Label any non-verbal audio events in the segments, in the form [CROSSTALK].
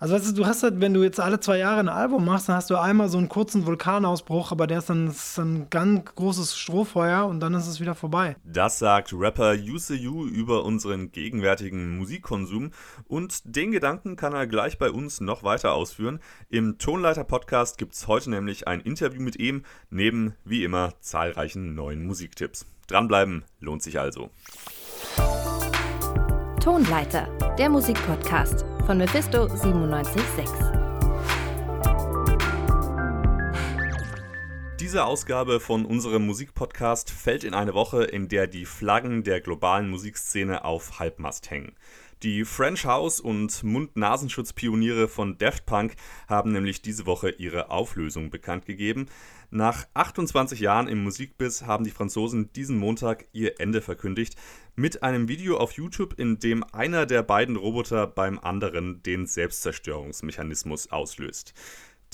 Also weißt du, du hast halt, wenn du jetzt alle zwei Jahre ein Album machst, dann hast du einmal so einen kurzen Vulkanausbruch, aber der ist dann, ist dann ein ganz großes Strohfeuer und dann ist es wieder vorbei. Das sagt Rapper UCU über unseren gegenwärtigen Musikkonsum und den Gedanken kann er gleich bei uns noch weiter ausführen. Im Tonleiter-Podcast gibt es heute nämlich ein Interview mit ihm, neben wie immer zahlreichen neuen Musiktipps. Dranbleiben lohnt sich also. Tonleiter, der Musikpodcast von Mephisto 976. Diese Ausgabe von unserem Musikpodcast fällt in eine Woche, in der die Flaggen der globalen Musikszene auf Halbmast hängen. Die French House und Mund-Nasenschutz-Pioniere von Daft Punk haben nämlich diese Woche ihre Auflösung bekannt gegeben. Nach 28 Jahren im Musikbiss haben die Franzosen diesen Montag ihr Ende verkündigt mit einem Video auf YouTube, in dem einer der beiden Roboter beim anderen den Selbstzerstörungsmechanismus auslöst.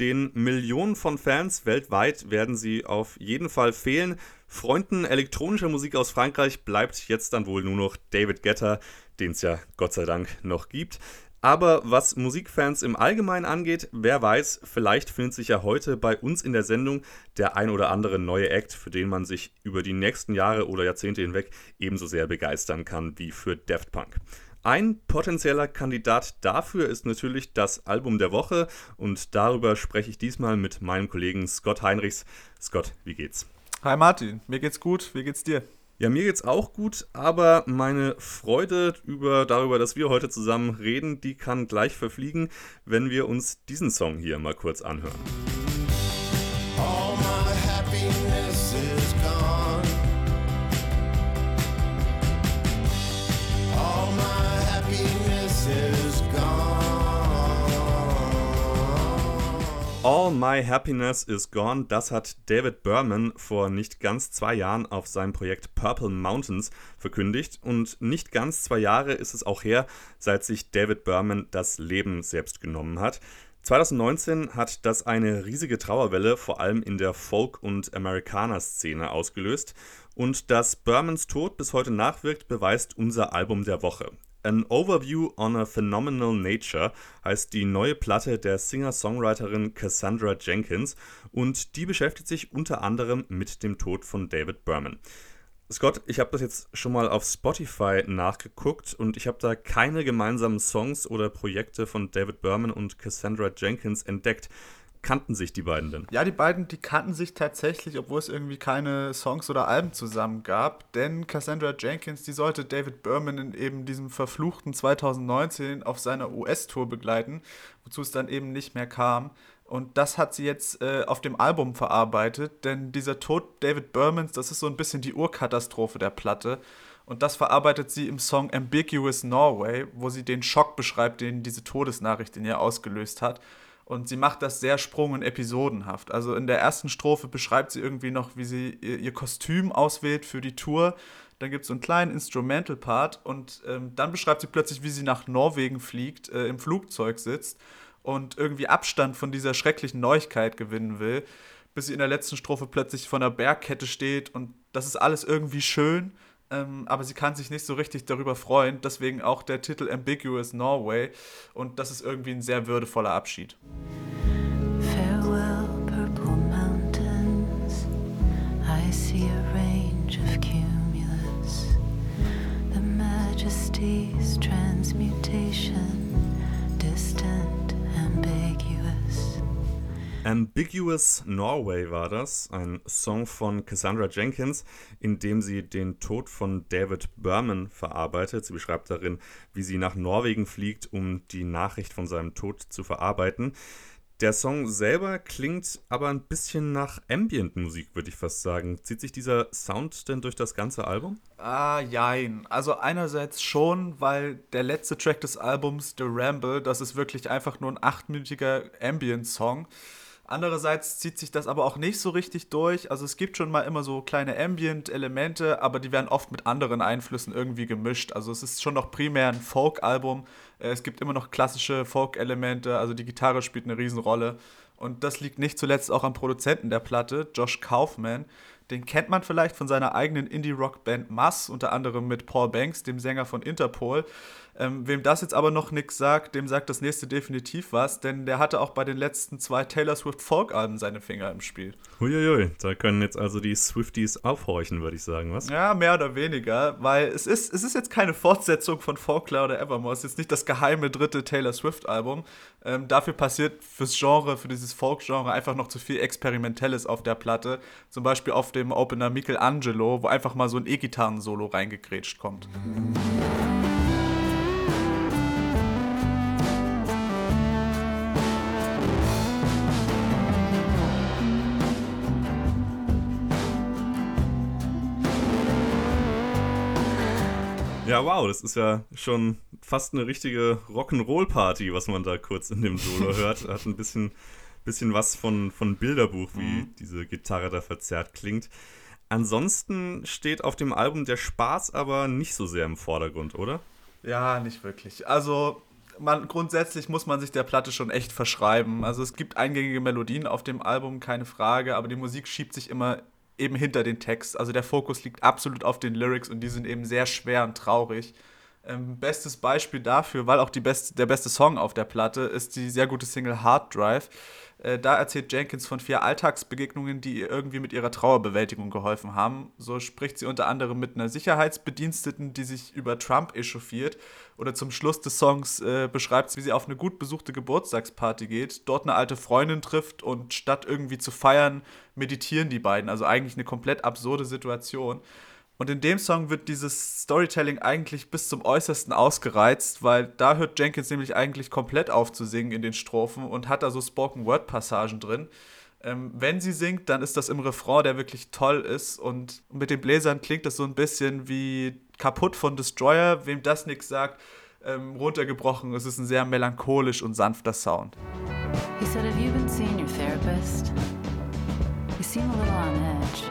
Den Millionen von Fans weltweit werden sie auf jeden Fall fehlen. Freunden elektronischer Musik aus Frankreich bleibt jetzt dann wohl nur noch David Guetta, den es ja Gott sei Dank noch gibt. Aber was Musikfans im Allgemeinen angeht, wer weiß, vielleicht findet sich ja heute bei uns in der Sendung der ein oder andere neue Act, für den man sich über die nächsten Jahre oder Jahrzehnte hinweg ebenso sehr begeistern kann wie für Daft Punk. Ein potenzieller Kandidat dafür ist natürlich das Album der Woche und darüber spreche ich diesmal mit meinem Kollegen Scott Heinrichs. Scott, wie geht's? Hi Martin, mir geht's gut, wie geht's dir? Ja, mir geht's auch gut, aber meine Freude über, darüber, dass wir heute zusammen reden, die kann gleich verfliegen, wenn wir uns diesen Song hier mal kurz anhören. All My Happiness is Gone, das hat David Berman vor nicht ganz zwei Jahren auf seinem Projekt Purple Mountains verkündigt. Und nicht ganz zwei Jahre ist es auch her, seit sich David Berman das Leben selbst genommen hat. 2019 hat das eine riesige Trauerwelle vor allem in der Folk- und Amerikaner-Szene ausgelöst. Und dass Bermans Tod bis heute nachwirkt, beweist unser Album der Woche. An Overview on a Phenomenal Nature heißt die neue Platte der Singer-Songwriterin Cassandra Jenkins und die beschäftigt sich unter anderem mit dem Tod von David Berman. Scott, ich habe das jetzt schon mal auf Spotify nachgeguckt und ich habe da keine gemeinsamen Songs oder Projekte von David Berman und Cassandra Jenkins entdeckt kannten sich die beiden denn? Ja, die beiden, die kannten sich tatsächlich, obwohl es irgendwie keine Songs oder Alben zusammen gab. Denn Cassandra Jenkins, die sollte David Berman in eben diesem verfluchten 2019 auf seiner US-Tour begleiten, wozu es dann eben nicht mehr kam. Und das hat sie jetzt äh, auf dem Album verarbeitet, denn dieser Tod David Bermans, das ist so ein bisschen die Urkatastrophe der Platte. Und das verarbeitet sie im Song Ambiguous Norway, wo sie den Schock beschreibt, den diese Todesnachricht in ihr ausgelöst hat. Und sie macht das sehr sprung- und episodenhaft. Also in der ersten Strophe beschreibt sie irgendwie noch, wie sie ihr, Kostüm auswählt für die Tour. Dann gibt es so einen kleinen Instrumental-Part und ähm, dann beschreibt sie plötzlich, wie sie nach Norwegen fliegt, äh, im Flugzeug sitzt und irgendwie Abstand von dieser schrecklichen Neuigkeit gewinnen will, bis sie in der letzten Strophe plötzlich von der Bergkette steht und das ist alles irgendwie schön ähm, aber sie kann sich nicht so richtig darüber freuen. Deswegen auch der Titel Ambiguous Norway. Und das ist irgendwie ein sehr würdevoller Abschied. Farewell, purple mountains. I see a range of cumulus. The majesty's transmutation, Ambiguous Norway war das, ein Song von Cassandra Jenkins, in dem sie den Tod von David Berman verarbeitet. Sie beschreibt darin, wie sie nach Norwegen fliegt, um die Nachricht von seinem Tod zu verarbeiten. Der Song selber klingt aber ein bisschen nach Ambient-Musik, würde ich fast sagen. Zieht sich dieser Sound denn durch das ganze Album? Ah, jein. Also einerseits schon, weil der letzte Track des Albums, The Ramble, das ist wirklich einfach nur ein achtminütiger Ambient-Song. Andererseits zieht sich das aber auch nicht so richtig durch. Also es gibt schon mal immer so kleine Ambient-Elemente, aber die werden oft mit anderen Einflüssen irgendwie gemischt. Also es ist schon noch primär ein Folk-Album. Äh, es gibt immer noch klassische Folk-Elemente, also die Gitarre spielt eine Riesenrolle. Und das liegt nicht zuletzt auch am Produzenten der Platte, Josh Kaufman. Den kennt man vielleicht von seiner eigenen Indie-Rock-Band Mass, unter anderem mit Paul Banks, dem Sänger von Interpol. Ähm, wem das jetzt aber noch nichts sagt, dem sagt das nächste definitiv was, denn der hatte auch bei den letzten zwei Taylor Swift Folk-Alben seine Finger im Spiel. Huiuiui, da können jetzt also die Swifties aufhorchen, würde ich sagen, was? Ja, mehr oder weniger, weil es ist, es ist jetzt keine Fortsetzung von Folklore oder Evermore, es ist jetzt nicht das geheime dritte Taylor Swift-Album. Ähm, dafür passiert fürs Genre, für dieses Folk-Genre einfach noch zu viel Experimentelles auf der Platte. Zum Beispiel auf dem Opener Michelangelo, wo einfach mal so ein E-Gitarren-Solo reingekrätscht kommt. Ja, wow, das ist ja schon fast eine richtige Rock'n'Roll-Party, was man da kurz in dem Solo [LAUGHS] hört. Hat ein bisschen, bisschen was von, von Bilderbuch, wie mhm. diese Gitarre da verzerrt klingt. Ansonsten steht auf dem Album der Spaß aber nicht so sehr im Vordergrund, oder? Ja, nicht wirklich. Also man, grundsätzlich muss man sich der Platte schon echt verschreiben. Also es gibt eingängige Melodien auf dem Album, keine Frage, aber die Musik schiebt sich immer eben hinter den Text. Also der Fokus liegt absolut auf den Lyrics und die sind eben sehr schwer und traurig. Ähm, bestes Beispiel dafür, weil auch die beste, der beste Song auf der Platte ist die sehr gute Single Hard Drive. Äh, da erzählt Jenkins von vier Alltagsbegegnungen, die ihr irgendwie mit ihrer Trauerbewältigung geholfen haben. So spricht sie unter anderem mit einer Sicherheitsbediensteten, die sich über Trump echauffiert. Oder zum Schluss des Songs äh, beschreibt wie sie auf eine gut besuchte Geburtstagsparty geht, dort eine alte Freundin trifft und statt irgendwie zu feiern, meditieren die beiden. Also eigentlich eine komplett absurde Situation. Und in dem Song wird dieses Storytelling eigentlich bis zum Äußersten ausgereizt, weil da hört Jenkins nämlich eigentlich komplett auf zu singen in den Strophen und hat da so Spoken-Word-Passagen drin. Ähm, wenn sie singt, dann ist das im Refrain, der wirklich toll ist. Und mit den Bläsern klingt das so ein bisschen wie kaputt von Destroyer. Wem das nichts sagt, ähm, runtergebrochen. Es ist ein sehr melancholisch und sanfter Sound. He said, have you been seeing your therapist? You seem a little on edge.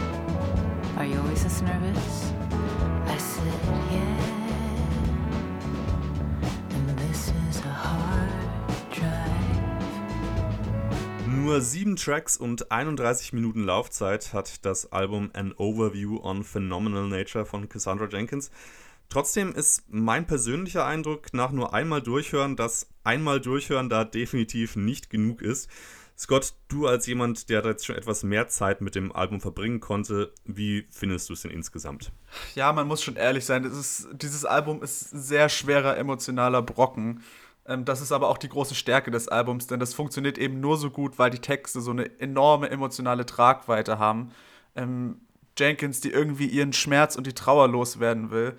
Are you always this nervous? I said, yeah. Nur sieben Tracks und 31 Minuten Laufzeit hat das Album An Overview on Phenomenal Nature von Cassandra Jenkins. Trotzdem ist mein persönlicher Eindruck nach nur einmal durchhören, dass einmal durchhören da definitiv nicht genug ist. Scott, du als jemand, der jetzt schon etwas mehr Zeit mit dem Album verbringen konnte, wie findest du es denn insgesamt? Ja, man muss schon ehrlich sein, ist, dieses Album ist sehr schwerer emotionaler Brocken. Ähm, das ist aber auch die große Stärke des Albums, denn das funktioniert eben nur so gut, weil die Texte so eine enorme emotionale Tragweite haben. Ähm, Jenkins, die irgendwie ihren Schmerz und die Trauer loswerden will.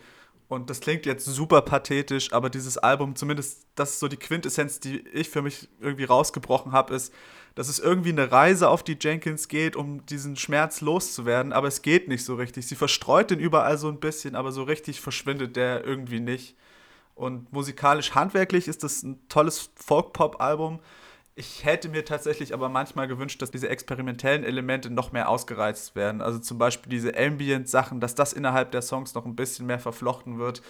Und das klingt jetzt super pathetisch, aber dieses Album, zumindest das ist so die Quintessenz, die ich für mich irgendwie rausgebrochen habe, ist, dass es irgendwie eine Reise auf die Jenkins geht, um diesen Schmerz loszuwerden, aber es geht nicht so richtig. Sie verstreut den überall so ein bisschen, aber so richtig verschwindet der irgendwie nicht. Und musikalisch handwerklich ist das ein tolles Folk-Pop-Album. Ich hätte mir tatsächlich aber manchmal gewünscht, dass diese experimentellen Elemente noch mehr ausgereizt werden. Also zum Beispiel diese Ambient-Sachen, dass das innerhalb der Songs noch ein bisschen mehr verflochten wird.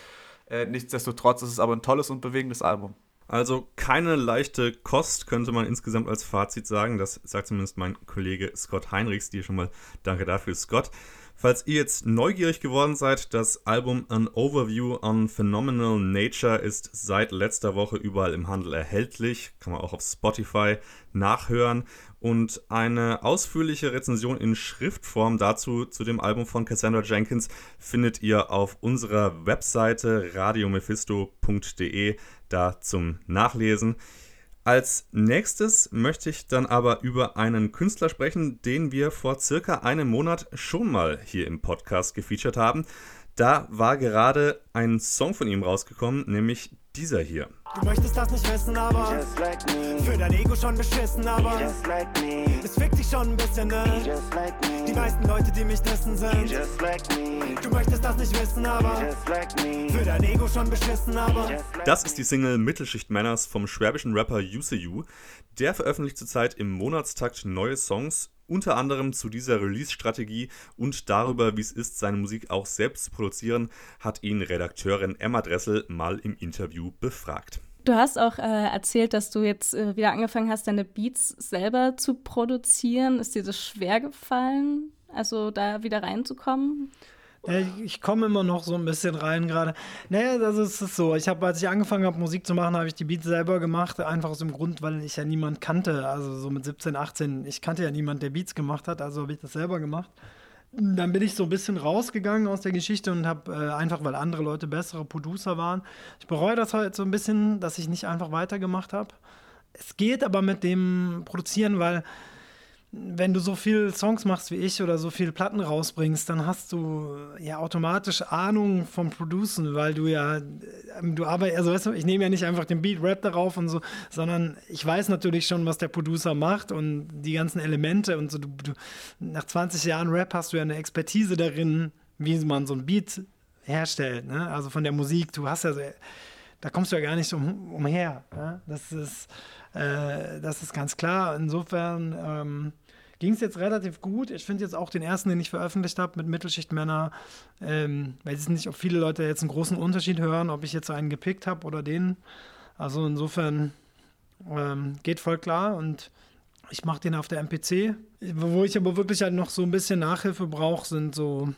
Äh, nichtsdestotrotz ist es aber ein tolles und bewegendes Album. Also keine leichte Kost, könnte man insgesamt als Fazit sagen. Das sagt zumindest mein Kollege Scott Heinrichs. Dir schon mal danke dafür, Scott. Falls ihr jetzt neugierig geworden seid, das Album An Overview on Phenomenal Nature ist seit letzter Woche überall im Handel erhältlich. Kann man auch auf Spotify nachhören. Und eine ausführliche Rezension in Schriftform dazu zu dem Album von Cassandra Jenkins findet ihr auf unserer Webseite radiomephisto.de da zum Nachlesen. Als nächstes möchte ich dann aber über einen Künstler sprechen, den wir vor circa einem Monat schon mal hier im Podcast gefeatured haben. Da war gerade ein Song von ihm rausgekommen, nämlich dieser hier. Du möchtest das nicht wissen, aber like für dein Ego schon beschissen, aber like es fickt dich schon ein bisschen, ne? Like die meisten Leute, die mich dissen, sind Du möchtest das nicht wissen, aber für dein Ego schon beschissen, aber Das ist die Single Mittelschicht Manners vom schwäbischen Rapper UCU. Der veröffentlicht zurzeit im Monatstakt neue Songs unter anderem zu dieser Release-Strategie und darüber, wie es ist, seine Musik auch selbst zu produzieren, hat ihn Redakteurin Emma Dressel mal im Interview befragt. Du hast auch äh, erzählt, dass du jetzt äh, wieder angefangen hast, deine Beats selber zu produzieren. Ist dir das schwer gefallen, also da wieder reinzukommen? Ja, ich, komme immer noch so ein bisschen rein gerade. Naja, also es ist so. Ich habe, als ich angefangen habe, Musik zu machen, habe ich die Beats selber gemacht. Einfach aus dem Grund, weil ich ja niemand kannte. Also so mit 17, 18. Ich kannte ja niemand, der Beats gemacht hat. Also habe ich das selber gemacht. Dann bin ich so ein bisschen rausgegangen aus der Geschichte und habe äh, einfach, weil andere Leute bessere Producer waren. Ich bereue das halt so ein bisschen, dass ich nicht einfach weitergemacht habe. Es geht aber mit dem Produzieren, weil wenn du so viele Songs machst wie ich oder so viele Platten rausbringst, dann hast du ja automatisch Ahnung vom Producen, weil du ja, ähm, du arbeitest, also weißt du, ich nehme ja nicht einfach den Beat, Rap darauf und so, sondern ich weiß natürlich schon, was der Producer macht und die ganzen Elemente und so. Du, du, nach 20 Jahren Rap hast du ja eine Expertise darin, wie man so ein Beat herstellt, ne? also von der Musik, du hast ja, so, da kommst du ja gar nicht um, umher. Ne? Das ist, äh, das ist ganz klar. Insofern, ähm, ging es jetzt relativ gut. Ich finde jetzt auch den ersten, den ich veröffentlicht habe mit Mittelschichtmänner, ähm, weiß ich nicht, ob viele Leute jetzt einen großen Unterschied hören, ob ich jetzt einen gepickt habe oder den. Also insofern ähm, geht voll klar und ich mache den auf der MPC. Wo ich aber wirklich halt noch so ein bisschen Nachhilfe brauche, sind so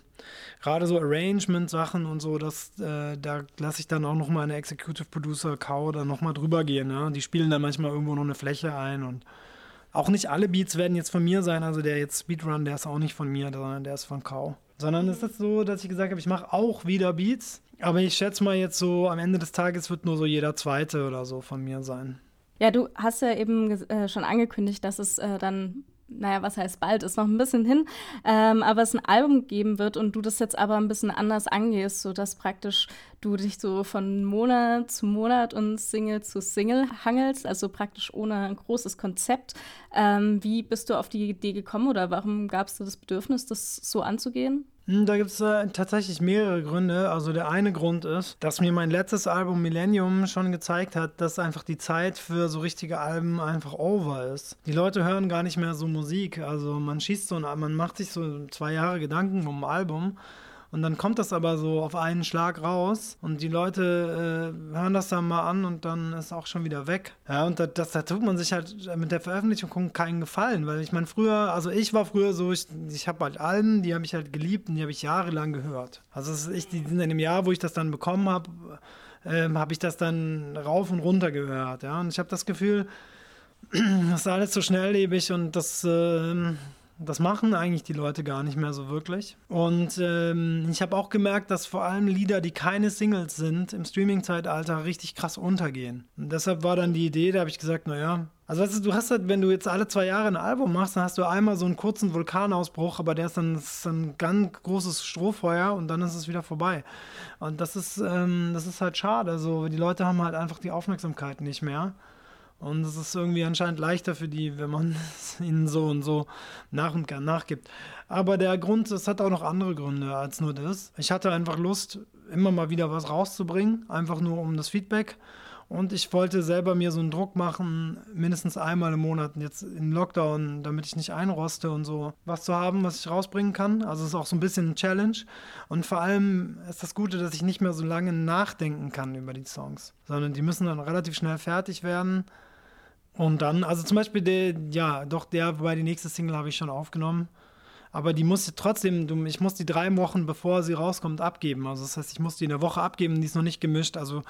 gerade so Arrangement-Sachen und so, dass äh, da lasse ich dann auch noch mal eine Executive Producer Cow dann noch mal drüber gehen. Ja? Die spielen dann manchmal irgendwo noch eine Fläche ein und auch nicht alle Beats werden jetzt von mir sein. Also der jetzt Speedrun, der ist auch nicht von mir, sondern der ist von Kau. Sondern es ist so, dass ich gesagt habe, ich mache auch wieder Beats. Aber ich schätze mal jetzt so, am Ende des Tages wird nur so jeder zweite oder so von mir sein. Ja, du hast ja eben äh, schon angekündigt, dass es äh, dann naja, was heißt bald, ist noch ein bisschen hin, ähm, aber es ein Album geben wird und du das jetzt aber ein bisschen anders angehst, sodass praktisch du dich so von Monat zu Monat und Single zu Single hangelst, also praktisch ohne ein großes Konzept. Ähm, wie bist du auf die Idee gekommen oder warum gab es das Bedürfnis, das so anzugehen? Hm, da gibt es äh, tatsächlich mehrere Gründe. Also der eine Grund ist, dass mir mein letztes Album Millennium schon gezeigt hat, dass einfach die Zeit für so richtige Alben einfach over ist. Die Leute hören gar nicht mehr so Musik. Also man schießt so ein, man macht sich so zwei Jahre Gedanken um ein Album und dann kommt das aber so auf einen Schlag raus und die Leute äh, hören das dann mal an und dann ist auch schon wieder weg. Ja, und da, das, da tut man sich halt mit der Veröffentlichung keinen Gefallen, weil ich meine, früher, also ich war früher so, ich, ich habe halt Alben, die habe ich halt geliebt und die habe ich jahrelang gehört. Also ich, die sind in dem Jahr, wo ich das dann bekommen habe, ähm, habe ich das dann rauf und runter gehört. Ja, und ich habe das Gefühl, [CLEARS THROAT] das ist alles so schnelllebig und das. Äh, das machen eigentlich die Leute gar nicht mehr so wirklich. Und ähm, ich habe auch gemerkt, dass vor allem Lieder, die keine Singles sind, im Streaming-Zeitalter richtig krass untergehen. Und deshalb war dann die Idee, da habe ich gesagt, naja, also weißt du, du hast halt, wenn du jetzt alle zwei Jahre ein Album machst, dann hast du einmal so einen kurzen Vulkanausbruch, aber der ist dann, ist ein ganz großes Strohfeuer und dann ist es wieder vorbei. Und das ist, ähm, das ist halt schade. So, die Leute haben halt einfach die Aufmerksamkeit nicht mehr. Und es ist irgendwie anscheinend leichter für die, wenn man es [LAUGHS] ihnen so und so nach und nach nachgibt. Aber der Grund, es hat auch noch andere Gründe als nur das. Ich hatte einfach Lust, immer mal wieder was rauszubringen, einfach nur um das Feedback. Und ich wollte selber mir so einen Druck machen, mindestens einmal im Monat, jetzt im Lockdown, damit ich nicht einroste und so, was zu haben, was ich rausbringen kann. Also es ist auch so ein bisschen ein Challenge. Und vor allem ist das Gute, dass ich nicht mehr so lange nachdenken kann über die Songs, sondern die müssen dann relativ schnell fertig werden. Und dann, also zum Beispiel der, ja, doch, der bei die nächste Single habe ich schon aufgenommen. Aber die muss trotzdem, ich muss die drei Wochen, bevor sie rauskommt, abgeben. Also das heißt, ich muss die in der Woche abgeben, die ist noch nicht gemischt. Also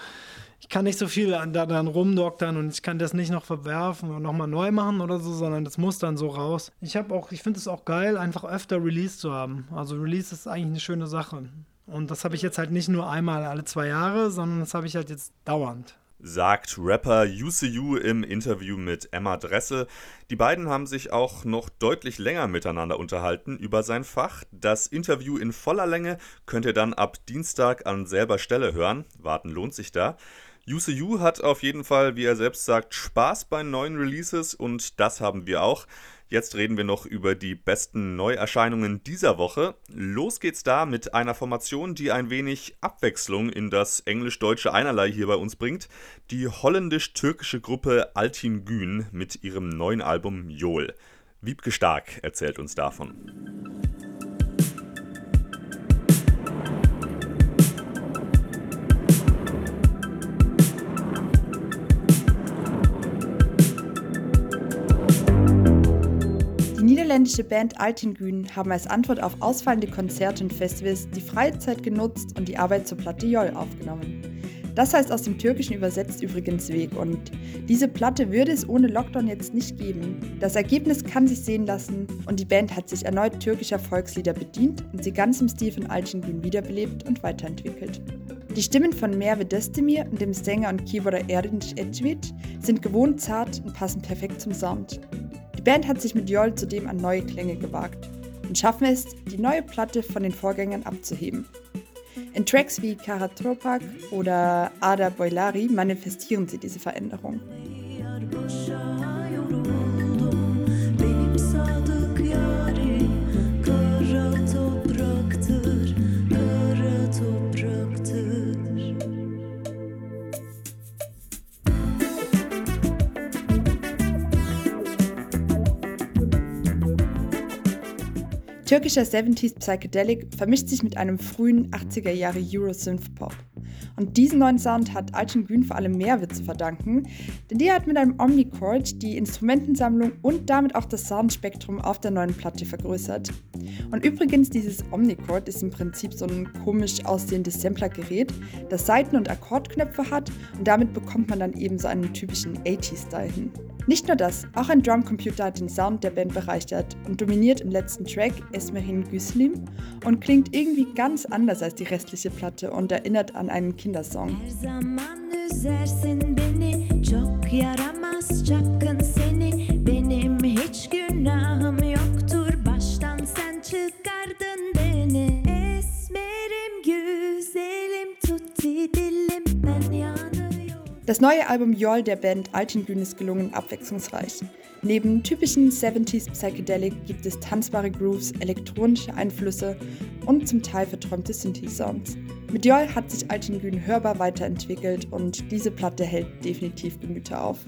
ich kann nicht so viel da dann rumdoktern und ich kann das nicht noch verwerfen und nochmal neu machen oder so, sondern das muss dann so raus. Ich habe auch, ich finde es auch geil, einfach öfter Release zu haben. Also Release ist eigentlich eine schöne Sache. Und das habe ich jetzt halt nicht nur einmal alle zwei Jahre, sondern das habe ich halt jetzt dauernd sagt Rapper UCU im Interview mit Emma Dressel. Die beiden haben sich auch noch deutlich länger miteinander unterhalten über sein Fach. Das Interview in voller Länge könnt ihr dann ab Dienstag an selber Stelle hören. Warten lohnt sich da. UCU hat auf jeden Fall, wie er selbst sagt, Spaß bei neuen Releases und das haben wir auch. Jetzt reden wir noch über die besten Neuerscheinungen dieser Woche. Los geht's da mit einer Formation, die ein wenig Abwechslung in das englisch-deutsche Einerlei hier bei uns bringt. Die holländisch-türkische Gruppe Altin Gün mit ihrem neuen Album Jol. Wiebke Stark erzählt uns davon. Niederländische Band Altingün haben als Antwort auf ausfallende Konzerte und Festivals die Freizeit genutzt und die Arbeit zur Platte Jol aufgenommen. Das heißt aus dem Türkischen übersetzt übrigens Weg und diese Platte würde es ohne Lockdown jetzt nicht geben. Das Ergebnis kann sich sehen lassen und die Band hat sich erneut türkischer Volkslieder bedient und sie ganz im Stil von Altingün wiederbelebt und weiterentwickelt. Die Stimmen von Merve Destemir und dem Sänger und Keyboarder Erdinç Ecevit sind gewohnt zart und passen perfekt zum Sound. Die Band hat sich mit Jol zudem an neue Klänge gewagt und schaffen es, die neue Platte von den Vorgängern abzuheben. In Tracks wie Karatropak oder Ada Boilari manifestieren sie diese Veränderung. Türkischer 70s Psychedelic vermischt sich mit einem frühen 80er Jahre Euro-Synth-Pop. Und diesen neuen Sound hat Alcin Grün vor allem Mehrwitz zu verdanken, denn der hat mit einem Omnichord die Instrumentensammlung und damit auch das Soundspektrum auf der neuen Platte vergrößert. Und übrigens, dieses Omnichord ist im Prinzip so ein komisch aussehendes Samplergerät, das Seiten- und Akkordknöpfe hat und damit bekommt man dann eben so einen typischen 80s-Style hin. Nicht nur das, auch ein Drumcomputer hat den Sound der Band bereichert und dominiert im letzten Track Esmerin Güslim und klingt irgendwie ganz anders als die restliche Platte und erinnert an einen Kindersong. Das neue Album Yol der Band Altingün ist gelungen abwechslungsreich. Neben typischen 70s Psychedelic gibt es tanzbare Grooves, elektronische Einflüsse und zum Teil verträumte Synthi-Sounds. Mit Yol hat sich Altingün hörbar weiterentwickelt und diese Platte hält definitiv Gemüter auf.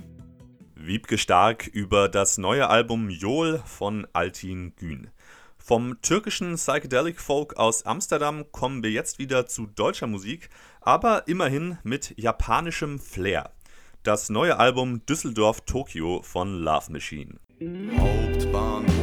Wiebke Stark über das neue Album Jol von Altin Gün. Vom türkischen Psychedelic Folk aus Amsterdam kommen wir jetzt wieder zu deutscher Musik, aber immerhin mit japanischem Flair. Das neue Album Düsseldorf Tokyo von Love Machine. Hauptbahnhof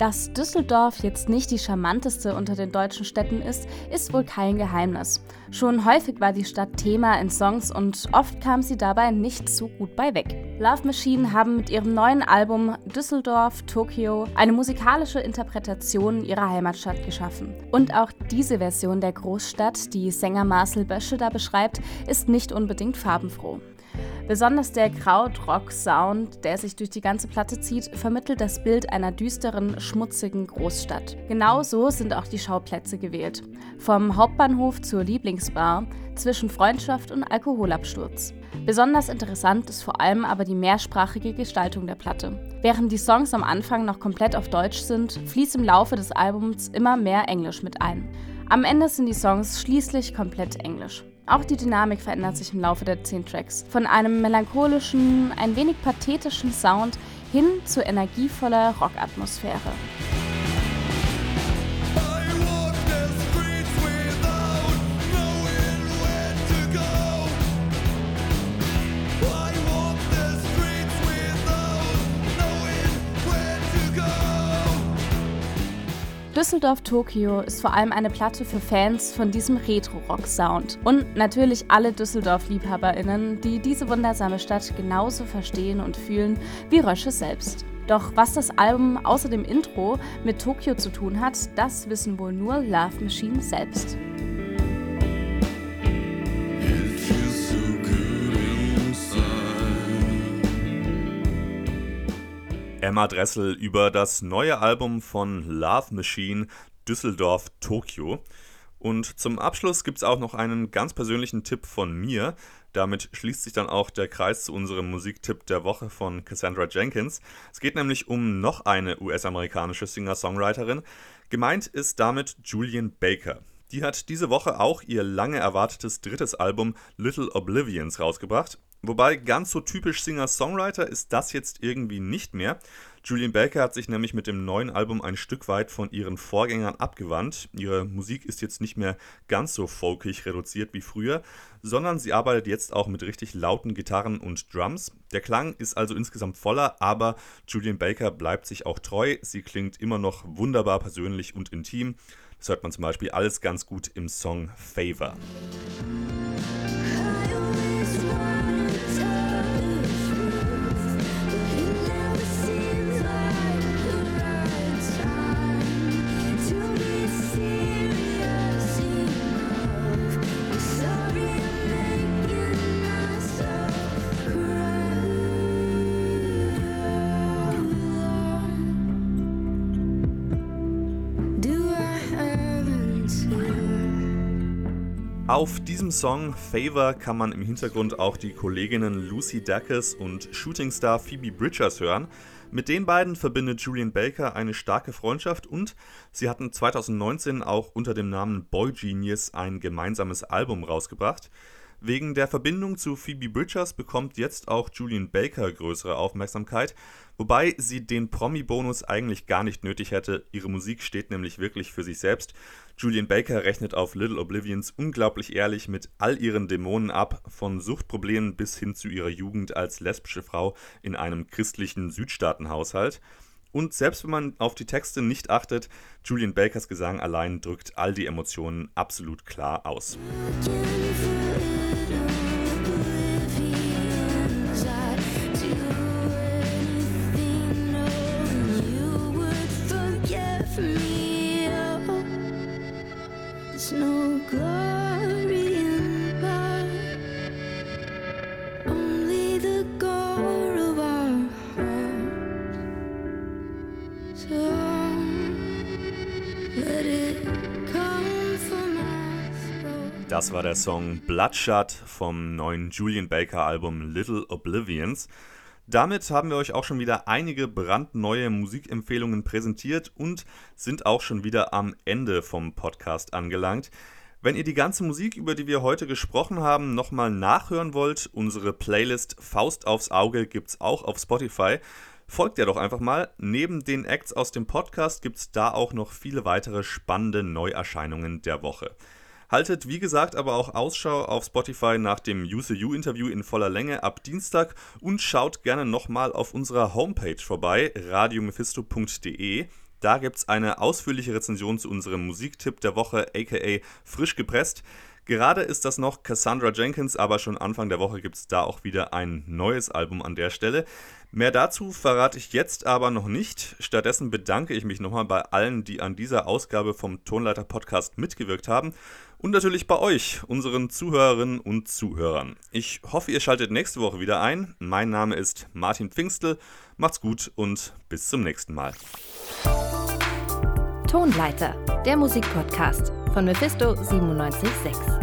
Dass Düsseldorf jetzt nicht die charmanteste unter den deutschen Städten ist, ist wohl kein Geheimnis. Schon häufig war die Stadt Thema in Songs und oft kam sie dabei nicht so gut bei weg. Love Machine haben mit ihrem neuen Album Düsseldorf, Tokio eine musikalische Interpretation ihrer Heimatstadt geschaffen. Und auch diese Version der Großstadt, die Sänger Marcel Bösche da beschreibt, ist nicht unbedingt farbenfroh. Besonders der Krautrock-Sound, der sich durch die ganze Platte zieht, vermittelt das Bild einer düsteren, schmutzigen Großstadt. Genauso sind auch die Schauplätze gewählt. Vom Hauptbahnhof zur Lieblingsbar, zwischen Freundschaft und Alkoholabsturz. Besonders interessant ist vor allem aber die mehrsprachige Gestaltung der Platte. Während die Songs am Anfang noch komplett auf Deutsch sind, fließt im Laufe des Albums immer mehr Englisch mit ein. Am Ende sind die Songs schließlich komplett Englisch. Auch die Dynamik verändert sich im Laufe der zehn Tracks. Von einem melancholischen, ein wenig pathetischen Sound hin zu energievoller Rockatmosphäre. Düsseldorf Tokio ist vor allem eine Platte für Fans von diesem Retro-Rock-Sound und natürlich alle Düsseldorf-LiebhaberInnen, die diese wundersame Stadt genauso verstehen und fühlen wie Rösche selbst. Doch was das Album außer dem Intro mit Tokio zu tun hat, das wissen wohl nur Love Machine selbst. Emma Dressel über das neue Album von Love Machine Düsseldorf Tokio. Und zum Abschluss gibt es auch noch einen ganz persönlichen Tipp von mir. Damit schließt sich dann auch der Kreis zu unserem Musiktipp der Woche von Cassandra Jenkins. Es geht nämlich um noch eine US-amerikanische Singer-Songwriterin. Gemeint ist damit Julian Baker. Die hat diese Woche auch ihr lange erwartetes drittes Album Little Oblivions rausgebracht Wobei ganz so typisch Singer-Songwriter ist das jetzt irgendwie nicht mehr. Julian Baker hat sich nämlich mit dem neuen Album ein Stück weit von ihren Vorgängern abgewandt. Ihre Musik ist jetzt nicht mehr ganz so folkig reduziert wie früher, sondern sie arbeitet jetzt auch mit richtig lauten Gitarren und Drums. Der Klang ist also insgesamt voller, aber Julian Baker bleibt sich auch treu. Sie klingt immer noch wunderbar persönlich und intim. Das hört man zum Beispiel alles ganz gut im Song Favor. Auf diesem Song Favor kann man im Hintergrund auch die Kolleginnen Lucy Dacus und Shootingstar Phoebe Bridgers hören. Mit den beiden verbindet Julian Baker eine starke Freundschaft und sie hatten 2019 auch unter dem Namen Boy Genius ein gemeinsames Album rausgebracht. Wegen der Verbindung zu Phoebe Bridgers bekommt jetzt auch Julian Baker größere Aufmerksamkeit, wobei sie den Promi-Bonus eigentlich gar nicht nötig hätte. Ihre Musik steht nämlich wirklich für sich selbst. Julian Baker rechnet auf Little Oblivions unglaublich ehrlich mit all ihren Dämonen ab, von Suchtproblemen bis hin zu ihrer Jugend als lesbische Frau in einem christlichen Südstaatenhaushalt. Und selbst wenn man auf die Texte nicht achtet, Julian Bakers Gesang allein drückt all die Emotionen absolut klar aus. Das war der Song Bloodshot vom neuen Julian Baker Album Little Oblivions. Damit haben wir euch auch schon wieder einige brandneue Musikempfehlungen präsentiert und sind auch schon wieder am Ende vom Podcast angelangt. Wenn ihr die ganze Musik, über die wir heute gesprochen haben, nochmal nachhören wollt, unsere Playlist Faust aufs Auge gibt es auch auf Spotify. Folgt ihr doch einfach mal. Neben den Acts aus dem Podcast gibt es da auch noch viele weitere spannende Neuerscheinungen der Woche. Haltet wie gesagt aber auch Ausschau auf Spotify nach dem UCU-Interview in voller Länge ab Dienstag und schaut gerne nochmal auf unserer Homepage vorbei, radiomephisto.de. Da gibt es eine ausführliche Rezension zu unserem Musiktipp der Woche, aka frisch gepresst. Gerade ist das noch Cassandra Jenkins, aber schon Anfang der Woche gibt es da auch wieder ein neues Album an der Stelle. Mehr dazu verrate ich jetzt aber noch nicht. Stattdessen bedanke ich mich nochmal bei allen, die an dieser Ausgabe vom Tonleiter Podcast mitgewirkt haben und natürlich bei euch, unseren Zuhörerinnen und Zuhörern. Ich hoffe, ihr schaltet nächste Woche wieder ein. Mein Name ist Martin Pfingstel. Macht's gut und bis zum nächsten Mal. Tonleiter, der Musikpodcast von Mephisto 976.